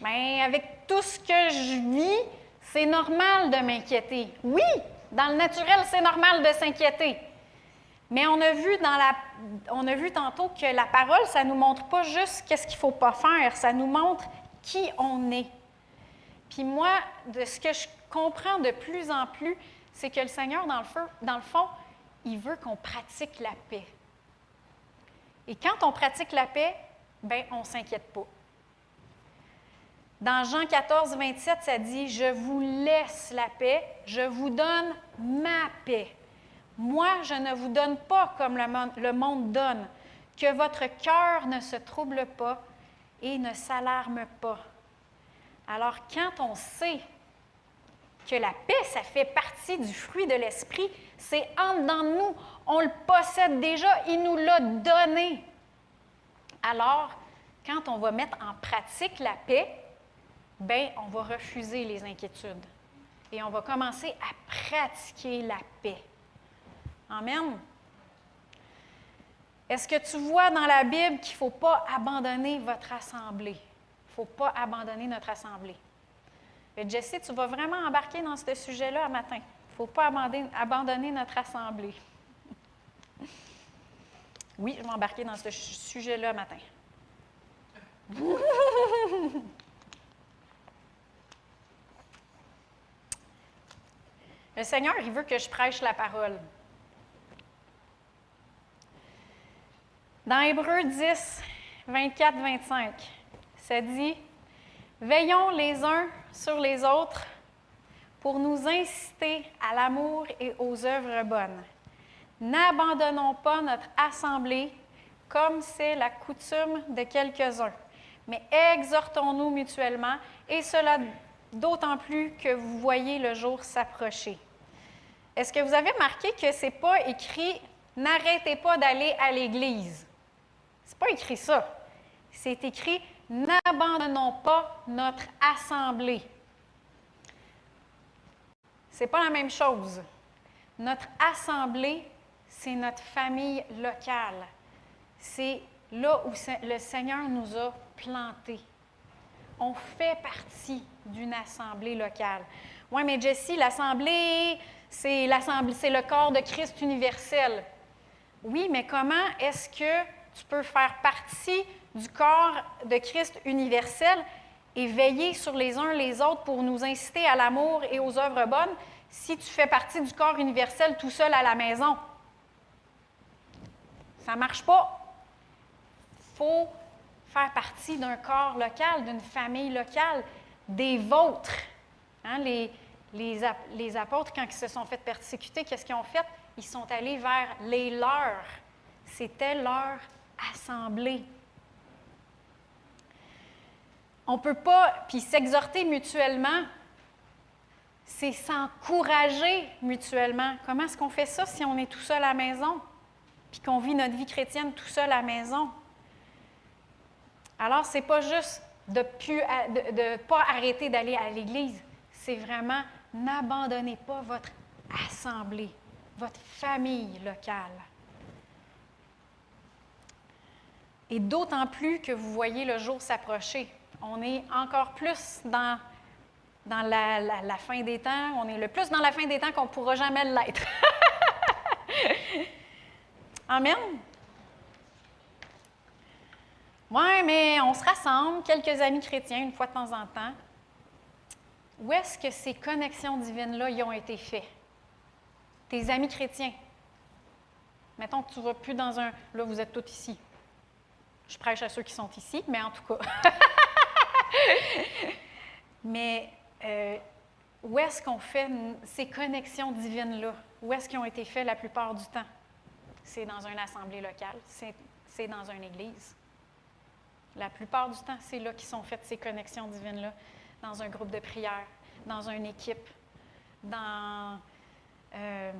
Mais avec tout ce que je vis, c'est normal de m'inquiéter. Oui, dans le naturel, c'est normal de s'inquiéter. Mais on a vu dans la, on a vu tantôt que la parole, ça nous montre pas juste qu'est-ce qu'il faut pas faire, ça nous montre qui on est. Puis moi, de ce que je comprends de plus en plus, c'est que le Seigneur, dans le, feu, dans le fond, il veut qu'on pratique la paix. Et quand on pratique la paix, ben on ne s'inquiète pas. Dans Jean 14, 27, ça dit, Je vous laisse la paix, je vous donne ma paix. Moi, je ne vous donne pas comme le monde donne, que votre cœur ne se trouble pas et ne s'alarme pas. Alors, quand on sait que la paix, ça fait partie du fruit de l'esprit, c'est en dedans de nous, on le possède déjà, il nous l'a donné. Alors, quand on va mettre en pratique la paix, ben, on va refuser les inquiétudes et on va commencer à pratiquer la paix. Amen. Est-ce que tu vois dans la Bible qu'il ne faut pas abandonner votre assemblée? Il ne faut pas abandonner notre assemblée. Mais Jessie, tu vas vraiment embarquer dans ce sujet-là matin. Il ne faut pas abandonner, abandonner notre assemblée. Oui, je vais embarquer dans ce sujet-là matin. Le Seigneur, il veut que je prêche la parole. Dans Hébreu 10, 24, 25, ça dit Veillons les uns sur les autres pour nous inciter à l'amour et aux œuvres bonnes. N'abandonnons pas notre assemblée comme c'est la coutume de quelques-uns, mais exhortons-nous mutuellement, et cela d'autant plus que vous voyez le jour s'approcher. Est-ce que vous avez remarqué que ce n'est pas écrit N'arrêtez pas d'aller à l'Église? Ce n'est pas écrit ça. C'est écrit N'abandonnons pas notre assemblée. Ce n'est pas la même chose. Notre assemblée, c'est notre famille locale. C'est là où le Seigneur nous a plantés. On fait partie d'une assemblée locale. Oui, mais Jessie, l'assemblée, c'est l'assemblée, c'est le corps de Christ universel. Oui, mais comment est-ce que tu peux faire partie du corps de Christ universel et veiller sur les uns les autres pour nous inciter à l'amour et aux œuvres bonnes si tu fais partie du corps universel tout seul à la maison? Ça ne marche pas. Faut faire partie d'un corps local, d'une famille locale, des vôtres. Hein, les, les, les, apôtres, quand ils se sont fait persécuter, qu'est-ce qu'ils ont fait? Ils sont allés vers les leurs. C'était leur assemblée. On ne peut pas, puis s'exhorter mutuellement, c'est s'encourager mutuellement. Comment est-ce qu'on fait ça si on est tout seul à la maison, puis qu'on vit notre vie chrétienne tout seul à la maison? Alors, ce n'est pas juste de ne pas arrêter d'aller à l'Église, c'est vraiment n'abandonnez pas votre assemblée, votre famille locale. Et d'autant plus que vous voyez le jour s'approcher. On est encore plus dans, dans la, la, fin des temps. On est le plus dans la fin des temps qu'on ne pourra jamais l'être. Amen. Oui, mais on se rassemble, quelques amis chrétiens, une fois de temps en temps. Où est-ce que ces connexions divines-là y ont été faites? Tes amis chrétiens. Mettons que tu ne vas plus dans un. Là, vous êtes tous ici. Je prêche à ceux qui sont ici, mais en tout cas. mais euh, où est-ce qu'on fait ces connexions divines-là? Où est-ce qu'elles ont été faites la plupart du temps? C'est dans une assemblée locale, c'est dans une église. La plupart du temps, c'est là qu'ils sont faites ces connexions divines-là, dans un groupe de prière, dans une équipe, dans euh,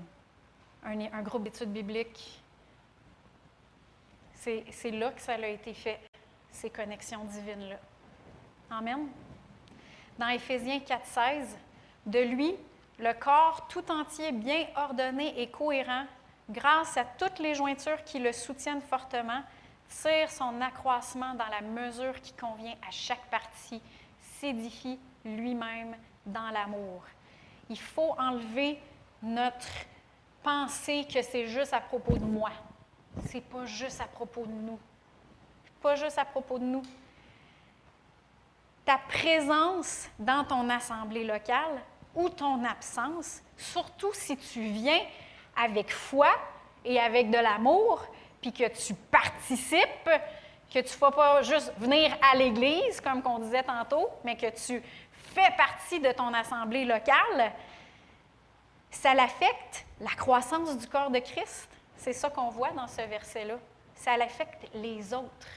un, groupe d'études bibliques. C'est là que ça a été fait, ces connexions divines-là. Amen. Dans Éphésiens 4,16, de lui, le corps tout entier bien ordonné et cohérent, grâce à toutes les jointures qui le soutiennent fortement, tire son accroissement dans la mesure qui convient à chaque partie, s'édifie lui-même dans l'amour. Il faut enlever notre pensée que c'est juste à propos de moi. C'est pas juste à propos de nous. Pas juste à propos de nous. Ta présence dans ton assemblée locale ou ton absence, surtout si tu viens avec foi et avec de l'amour, puis que tu participes, que tu ne vas pas juste venir à l'Église, comme on disait tantôt, mais que tu fais partie de ton assemblée locale, ça l'affecte la croissance du corps de Christ. C'est ça qu'on voit dans ce verset-là. Ça l'affecte les autres.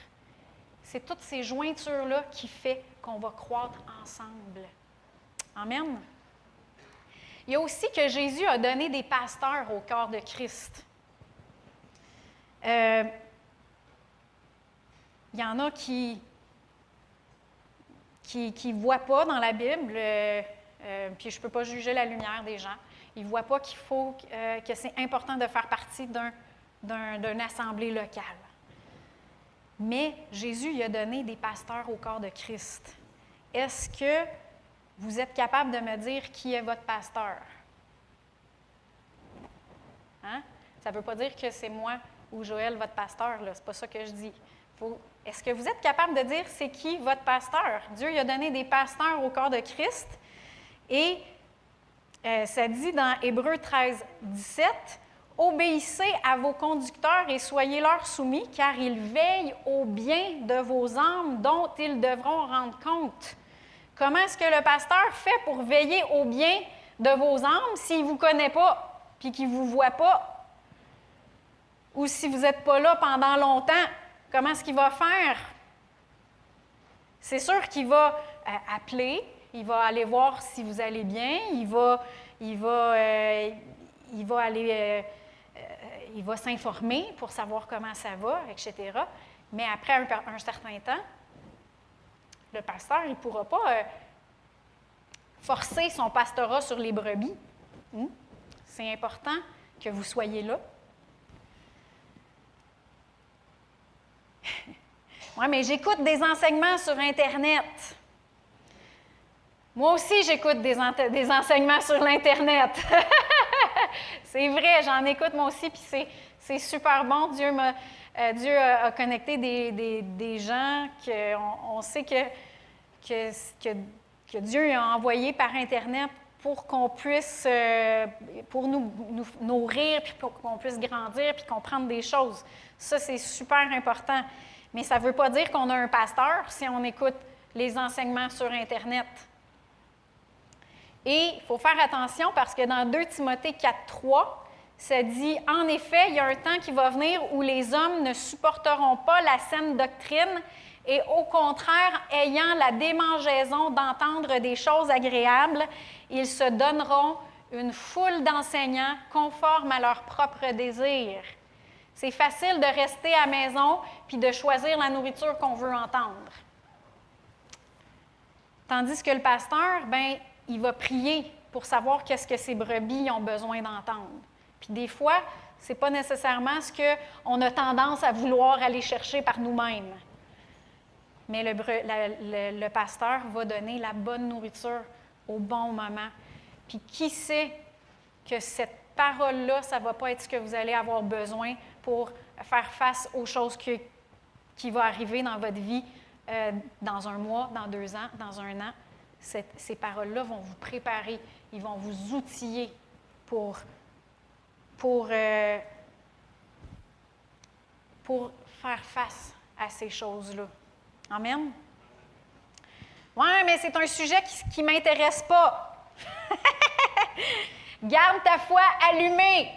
C'est toutes ces jointures-là qui fait qu'on va croître ensemble. Amen. Il y a aussi que Jésus a donné des pasteurs au corps de Christ. Euh, il y en a qui qui ne voient pas dans la Bible, euh, euh, puis je ne peux pas juger la lumière des gens, ils ne voient pas qu'il faut que c'est important de faire partie d'une assemblée locale. Mais Jésus il a donné des pasteurs au corps de Christ. Est-ce que vous êtes capable de me dire qui est votre pasteur? Hein? Ça ne veut pas dire que c'est moi ou Joël, votre pasteur. Ce n'est pas ça que je dis. Est-ce que vous êtes capable de dire c'est qui votre pasteur? Dieu il a donné des pasteurs au corps de Christ. Et euh, ça dit dans Hébreu 13, 17, Obéissez à vos conducteurs et soyez-leur soumis, car ils veillent au bien de vos âmes dont ils devront rendre compte. Comment est-ce que le pasteur fait pour veiller au bien de vos âmes s'il ne vous connaît pas puis qu'il ne vous voit pas? Ou si vous n'êtes pas là pendant longtemps, comment est-ce qu'il va faire? C'est sûr qu'il va euh, appeler, il va aller voir si vous allez bien, il va, il va, euh, il va aller, euh, il va s'informer pour savoir comment ça va, etc. Mais après un certain temps, le pasteur, il ne pourra pas forcer son pastorat sur les brebis. Hmm? C'est important que vous soyez là. Oui, mais j'écoute des enseignements sur Internet. Moi aussi, j'écoute des, enseignements sur l'Internet. c'est vrai, j'en écoute moi aussi, puis c'est super bon. Dieu euh, a, connecté des, gens qu'on on sait que, que, Dieu a envoyé par Internet pour qu'on puisse, euh, pour nous, nourrir, puis pour qu'on puisse grandir, puis comprendre des choses. Ça, c'est super important. Mais ça ne veut pas dire qu'on a un pasteur si on écoute les enseignements sur Internet. Et il faut faire attention parce que dans 2 Timothée 4, 3, ça dit En effet, il y a un temps qui va venir où les hommes ne supporteront pas la saine doctrine et au contraire, ayant la démangeaison d'entendre des choses agréables, ils se donneront une foule d'enseignants conformes à leurs propres désirs. C'est facile de rester à maison puis de choisir la nourriture qu'on veut entendre. Tandis que le pasteur, ben, il va prier pour savoir qu'est-ce que ses brebis ont besoin d'entendre. Puis des fois, ce n'est pas nécessairement ce qu'on a tendance à vouloir aller chercher par nous-mêmes. Mais le, le, pasteur va donner la bonne nourriture au bon moment. Puis qui sait que cette parole-là, ça ne va pas être ce que vous allez avoir besoin pour faire face aux choses qui vont arriver dans votre vie euh, dans un mois, dans deux ans, dans un an. ces paroles-là vont vous préparer, ils vont vous outiller pour pour, euh, pour faire face à ces choses-là. Amen. Oui, mais c'est un sujet qui ne m'intéresse pas. Garde ta foi allumée.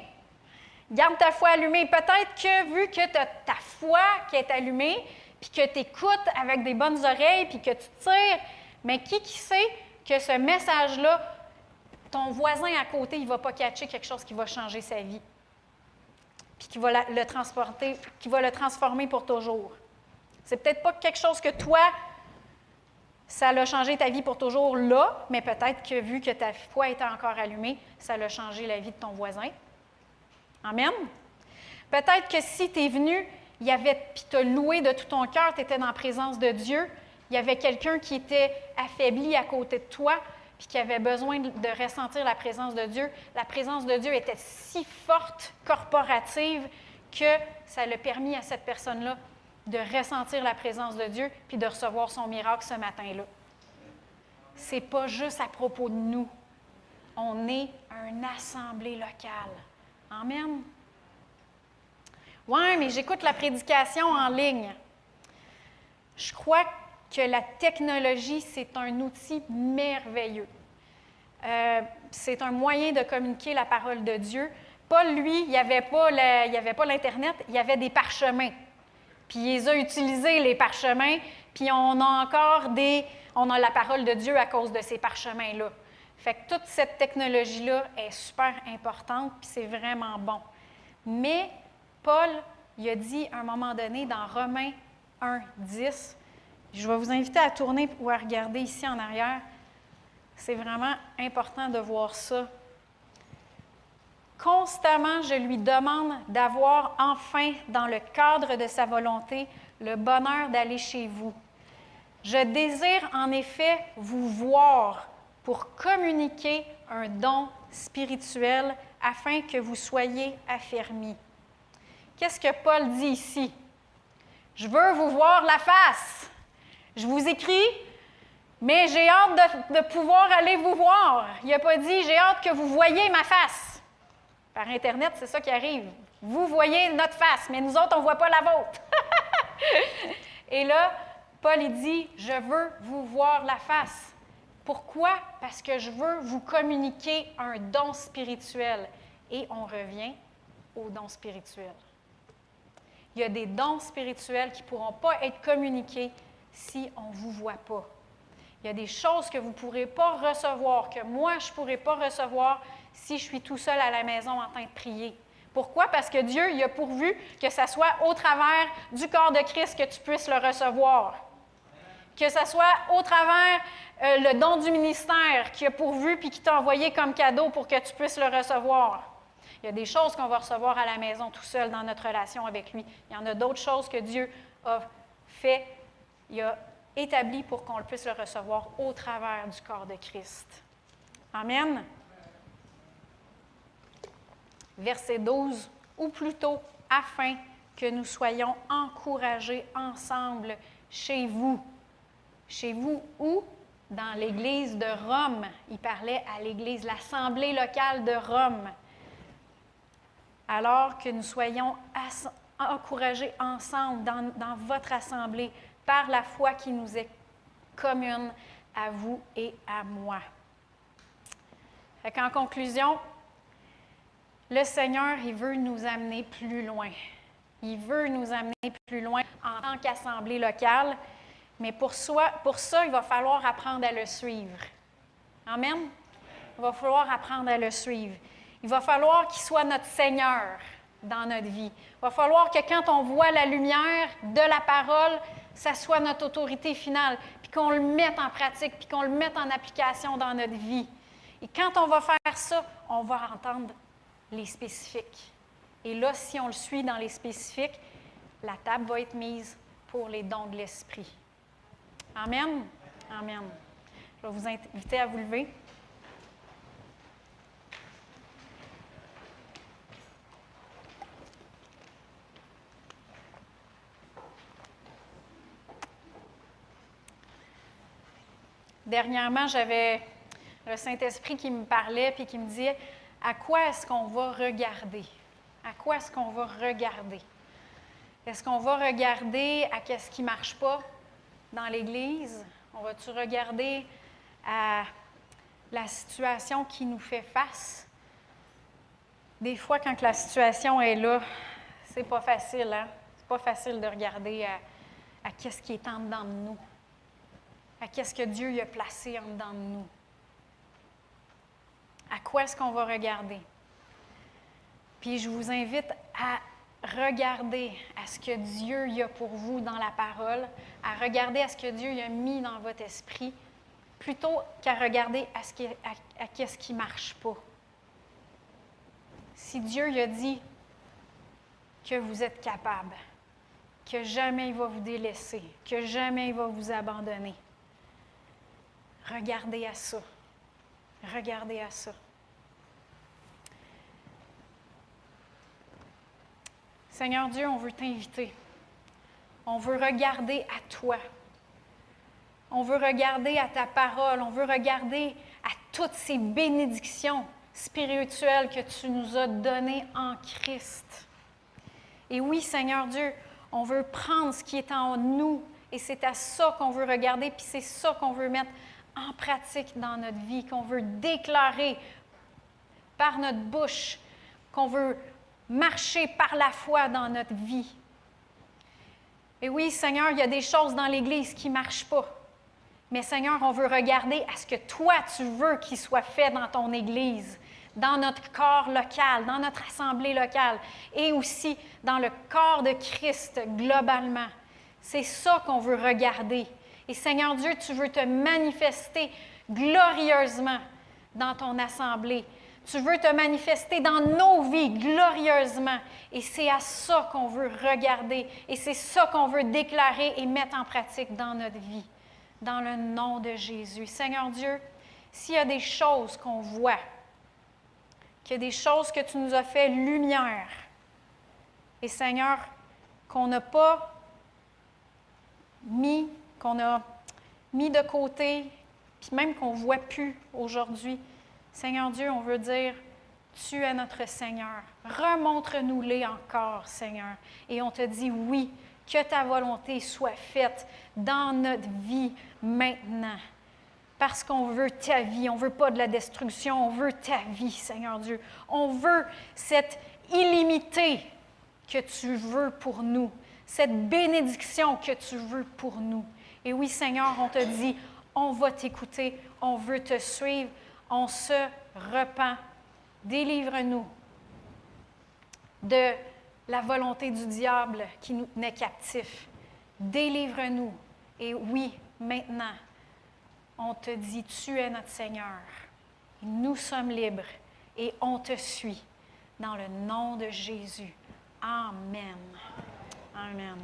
Garde ta foi allumée. Peut-être que vu que tu as ta foi qui est allumée, puis que tu écoutes avec des bonnes oreilles, puis que tu tires. Mais qui qui sait que ce message-là, ton voisin à côté, il ne va pas catcher quelque chose qui va changer sa vie, puis qui va le transporter, qui va le transformer pour toujours. C'est peut-être pas quelque chose que toi, ça l'a changé ta vie pour toujours là, mais peut-être que vu que ta foi était encore allumée, ça l'a changé la vie de ton voisin. Amen. Peut-être que si tu es venu, il y avait, puis tu as loué de tout ton cœur, tu étais dans la présence de Dieu, il y avait quelqu'un qui était affaibli à côté de toi, puis qui avait besoin de ressentir la présence de Dieu. La présence de Dieu était si forte, corporative, que ça l'a permis à cette personne-là de ressentir la présence de Dieu, puis de recevoir son miracle ce matin-là. C'est pas juste à propos de nous. On est une assemblée locale. Amen. Oui, mais j'écoute la prédication en ligne. Je crois que la technologie, c'est un outil merveilleux. Euh, c'est un moyen de communiquer la parole de Dieu. Paul, lui, il n'y avait pas l'Internet, il y avait des parchemins. Puis il les a utilisés, les parchemins, puis on a encore des... On a la parole de Dieu à cause de ces parchemins-là. Fait que toute cette technologie-là est super importante, puis c'est vraiment bon. Mais Paul, il a dit à un moment donné dans Romains 1, 10, je vais vous inviter à tourner ou à regarder ici en arrière. C'est vraiment important de voir ça. Constamment, je lui demande d'avoir enfin, dans le cadre de sa volonté, le bonheur d'aller chez vous. Je désire en effet vous voir pour communiquer un don spirituel afin que vous soyez affermis. Qu'est-ce que Paul dit ici? Je veux vous voir la face. Je vous écris, mais j'ai hâte de, pouvoir aller vous voir. Il n'a pas dit, j'ai hâte que vous voyez ma face. Par Internet, c'est ça qui arrive. Vous voyez notre face, mais nous autres, on ne voit pas la vôtre. Et là, Paul dit, je veux vous voir la face. Pourquoi? Parce que je veux vous communiquer un don spirituel. Et on revient au don spirituel. Il y a des dons spirituels qui ne pourront pas être communiqués si on ne vous voit pas. Il y a des choses que vous ne pourrez pas recevoir, que moi, je ne pourrai pas recevoir si je suis tout seul à la maison en train de prier. Pourquoi? Parce que Dieu il a pourvu que ce soit au travers du corps de Christ que tu puisses le recevoir. Que ce soit au travers euh, le don du ministère qui a pourvu puis qui t'a envoyé comme cadeau pour que tu puisses le recevoir. Il y a des choses qu'on va recevoir à la maison tout seul dans notre relation avec lui. Il y en a d'autres choses que Dieu a fait, il a établi pour qu'on puisse le recevoir au travers du corps de Christ. Amen. Verset 12, ou plutôt, afin que nous soyons encouragés ensemble chez vous. Chez vous où? Dans l'Église de Rome. Il parlait à l'Église, l'Assemblée locale de Rome alors que nous soyons encouragés ensemble dans, votre assemblée par la foi qui nous est commune à vous et à moi. en conclusion, le Seigneur, il veut nous amener plus loin. Il veut nous amener plus loin en tant qu'assemblée locale, mais pour, ça, il va falloir apprendre à le suivre. Amen? Il va falloir apprendre à le suivre. Il va falloir qu'il soit notre Seigneur dans notre vie. Il va falloir que quand on voit la lumière de la parole, ça soit notre autorité finale, puis qu'on le mette en pratique, puis qu'on le mette en application dans notre vie. Et quand on va faire ça, on va entendre les spécifiques. Et là, si on le suit dans les spécifiques, la table va être mise pour les dons de l'Esprit. Amen. Amen. Je vais vous inviter à vous lever. Dernièrement, j'avais le Saint-Esprit qui me parlait puis qui me disait à quoi est-ce qu'on va regarder? À quoi est-ce qu'on va regarder? Est-ce qu'on va regarder à qu'est-ce qui ne marche pas dans l'Église? On va-tu regarder à la situation qui nous fait face? Des fois, quand la situation est là, c'est pas facile, hein? C'est pas facile de regarder à à qu'est-ce qui est en dedans de nous, à qu'est-ce que Dieu y a placé en dedans de nous. À quoi est-ce qu'on va regarder? Puis je vous invite à regarder à ce que Dieu y a pour vous dans la parole, à regarder à ce que Dieu y a mis dans votre esprit, plutôt qu'à regarder à ce qui, à, qu'est-ce qui marche pas. Si Dieu y a dit que vous êtes capable, que jamais il va vous délaisser, que jamais il va vous abandonner, regardez à ça. Regardez à ça. Seigneur Dieu, on veut t'inviter. On veut regarder à toi. On veut regarder à ta parole. On veut regarder à toutes ces bénédictions spirituelles que tu nous as données en Christ. Et oui, Seigneur Dieu, on veut prendre ce qui est en nous et c'est à ça qu'on veut regarder, puis c'est ça qu'on veut mettre en pratique dans notre vie, qu'on veut déclarer par notre bouche, qu'on veut marcher par la foi dans notre vie. Et oui, Seigneur, il y a des choses dans l'Église qui ne marchent pas. Mais Seigneur, on veut regarder à ce que toi, tu veux qu'il soit fait dans ton Église, dans notre corps local, dans notre assemblée locale et aussi dans le corps de Christ globalement. C'est ça qu'on veut regarder. Et Seigneur Dieu, tu veux te manifester glorieusement dans ton assemblée. Tu veux te manifester dans nos vies glorieusement. Et c'est à ça qu'on veut regarder. Et c'est ça qu'on veut déclarer et mettre en pratique dans notre vie. Dans le nom de Jésus. Seigneur Dieu, s'il y a des choses qu'on voit, qu'il y a des choses que tu nous as fait lumière, et Seigneur, qu'on n'a pas mis, qu'on a mis de côté, puis même qu'on ne voit plus aujourd'hui, Seigneur Dieu, on veut dire, tu es notre Seigneur. Remontre-nous-les encore, Seigneur. Et on te dit, oui, que ta volonté soit faite dans notre vie maintenant. Parce qu'on veut ta vie, on ne veut pas de la destruction, on veut ta vie, Seigneur Dieu. On veut cette illimitée que tu veux pour nous, cette bénédiction que tu veux pour nous. Et oui, Seigneur, on te dit, on va t'écouter, on veut te suivre, on se repent. Délivre-nous de la volonté du diable qui nous tenait captifs. Délivre-nous. Et oui, maintenant, on te dit, tu es notre Seigneur. Nous sommes libres et on te suit. Dans le nom de Jésus. Amen. Amen.